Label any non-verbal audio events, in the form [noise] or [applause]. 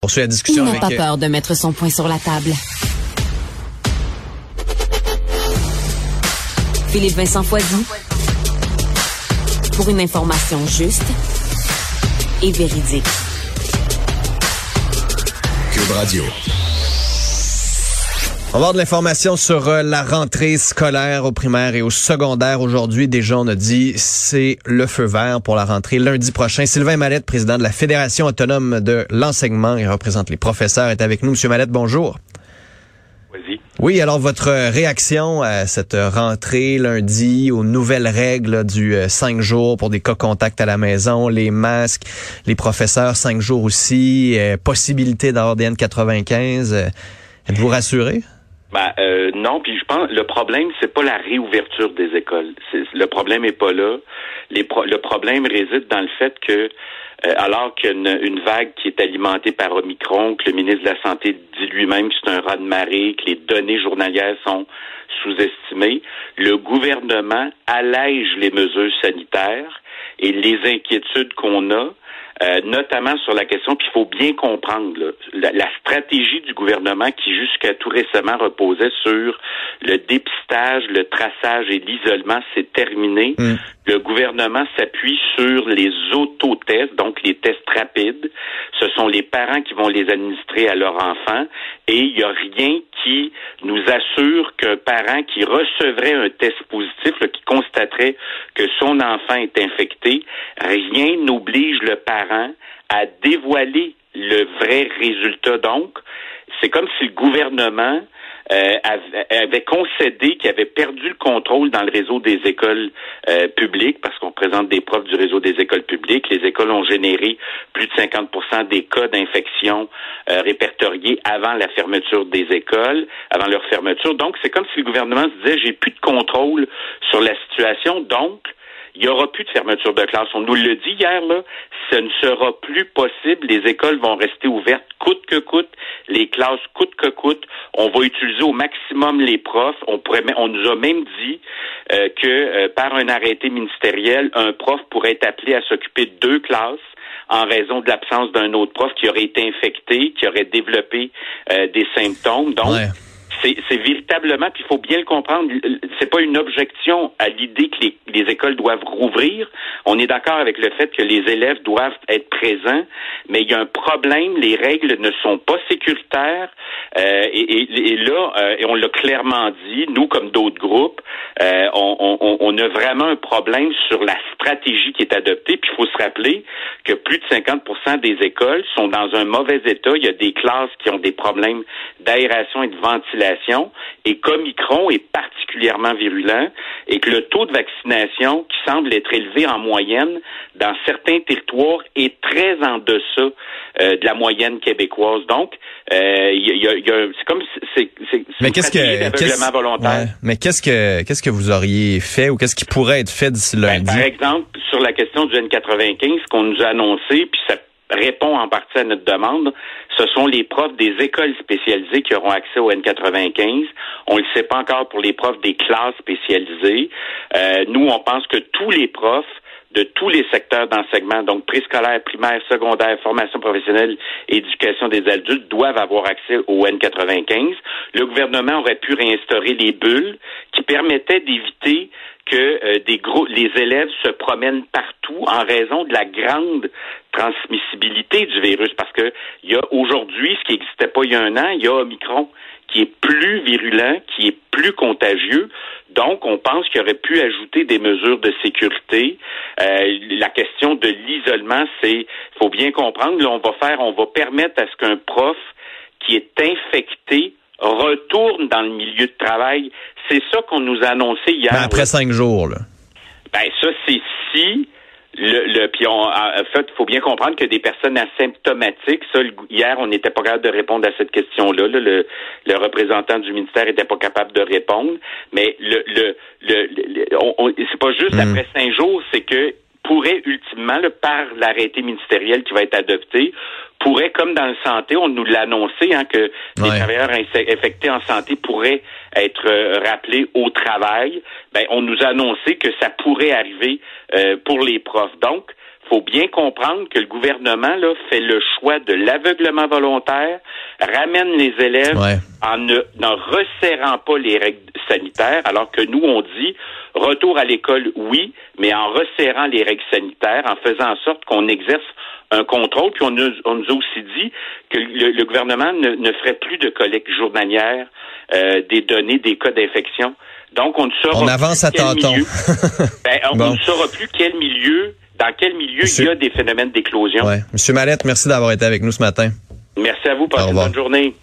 poursuit la discussion Il n'a pas peur de mettre son point sur la table. Philippe Vincent Foisy. Pour une information juste et véridique. Cube Radio. On va avoir de l'information sur euh, la rentrée scolaire au primaire et au secondaire. Aujourd'hui, déjà, on a dit c'est le feu vert pour la rentrée lundi prochain. Sylvain Mallette, président de la Fédération autonome de l'enseignement et représente les professeurs, est avec nous. Monsieur Mallette, bonjour. Oui, alors votre réaction à cette rentrée lundi, aux nouvelles règles du 5 jours pour des cas contacts à la maison, les masques, les professeurs 5 jours aussi, euh, possibilité d'avoir des N95. euh, Êtes-vous rassuré? Ben, euh, non, puis je pense le problème c'est pas la réouverture des écoles. Le problème est pas là. Le problème réside dans le fait que euh, alors qu'une une vague qui est alimentée par Omicron, que le ministre de la Santé dit lui-même que c'est un raz de marée, que les données journalières sont sous-estimées, le gouvernement allège les mesures sanitaires et les inquiétudes qu'on a, euh, notamment sur la question qu'il faut bien comprendre la stratégie du gouvernement qui jusqu'à tout récemment reposait sur le dépistage, le traçage et l'isolement, c'est terminé. Mm. Le gouvernement s'appuie sur les autotests, donc les tests rapides. Ce sont les parents qui vont les administrer à leurs enfants et il n'y a rien qui nous assure qu'un parent qui recevrait un test positif, qui constaterait que son enfant est infecté, rien n'oblige le parent à dévoiler le vrai résultat. Donc, c'est comme si le gouvernement euh, avait, avait concédé qu'il avait perdu le contrôle dans le réseau des écoles euh, publiques, parce qu'on présente des profs du réseau des écoles publiques. Les écoles ont généré plus de 50% des cas d'infection euh, répertoriés avant la fermeture des écoles, avant leur fermeture. Donc, c'est comme si le gouvernement se disait, j'ai plus de contrôle sur la situation, donc il n'y aura plus de fermeture de classe. On nous le dit hier, là, ce ne sera plus possible. Les écoles vont rester ouvertes coûte que coûte, les classes coûte que coûte. On va utiliser au maximum les profs. On, pourrait, on nous a même dit euh, que euh, par un arrêté ministériel, un prof pourrait être appelé à s'occuper de deux classes en raison de l'absence d'un autre prof qui aurait été infecté, qui aurait développé euh, des symptômes. Donc, Ouais. C'est véritablement, puis il faut bien le comprendre, c'est pas une objection à l'idée que les, les écoles doivent rouvrir. On est d'accord avec le fait que les élèves doivent être présents, mais il y a un problème, les règles ne sont pas sécuritaires. euh, et, et- et là, euh, et on l'a clairement dit, nous comme d'autres groupes, euh, on, on- on a vraiment un problème sur la stratégie qui est adoptée. Puis il faut se rappeler que plus de 50% des écoles sont dans un mauvais état. Il y a des classes qui ont des problèmes d'aération et de ventilation. Et qu'Omicron est particulièrement virulent et que le taux de vaccination qui semble être élevé en moyenne dans certains territoires est très en deçà euh, de la moyenne québécoise. Donc, euh, y a- il y a- c'est comme c'est Mais qu'est-ce que volontaire. ouais. Mais qu'est-ce que qu'est-ce que vous auriez fait ou qu'est-ce qui pourrait être fait d'ici Ben, lundi? par exemple, sur la question du N95, ce qu'on nous a annoncé, puis ça répond en partie à notre demande, ce sont les profs des écoles spécialisées qui auront accès au N95. On ne le sait pas encore pour les profs des classes spécialisées. Euh, nous, on pense que tous les profs de tous les secteurs d'enseignement, donc préscolaire, primaire, secondaire, formation professionnelle, éducation des adultes, doivent avoir accès au N95. Le gouvernement aurait pu réinstaurer les bulles qui permettaient d'éviter que euh, des gros les élèves se promènent partout en raison de la grande transmissibilité du virus parce que il y a aujourd'hui ce qui n'existait pas il y a un an, il y a Omicron qui est plus virulent, qui est plus contagieux. Donc, on pense qu'il aurait pu ajouter des mesures de sécurité. Euh, la question de l'isolement, c'est, faut bien comprendre, là, on va faire, on va permettre à ce qu'un prof qui est infecté retourne dans le milieu de travail. C'est ça qu'on nous a annoncé hier. Ben, après cinq jours, là. Ben ça, c'est si le, le puis on, en fait, faut bien comprendre que des personnes asymptomatiques, ça, le- hier, on n'était pas capable de répondre à cette question-là. là. le, le représentant du ministère n'était pas capable de répondre. Mais le, le, le, le- on- on- c'est pas juste Mm. après cinq jours, c'est que pourrait ultimement, là, par l'arrêté ministériel qui va être adopté, pourrait, comme dans le santé, on nous l'a annoncé, hein, que Ouais. travailleurs infectés en santé pourraient être euh, rappelés au travail. Ben, on nous a annoncé que ça pourrait arriver euh, pour les profs. Donc, faut bien comprendre que le gouvernement là, fait le choix de l'aveuglement volontaire, ramène les élèves en ne resserrant pas les règles sanitaires, alors que nous, on dit retour à l'école, oui, mais en resserrant les règles sanitaires, en faisant en sorte qu'on exerce un contrôle. Puis on, nous, a aussi dit que le, gouvernement ne, ferait plus de collecte journalière euh, des données des cas d'infection. Donc, on ne saura on avance à tâtons. [laughs] ben, on, ne saura plus quel milieu, dans quel milieu il y a des phénomènes d'éclosion? Ouais. Monsieur Mallette, merci d'avoir été avec nous ce matin. Merci à vous. Passez une bonne journée.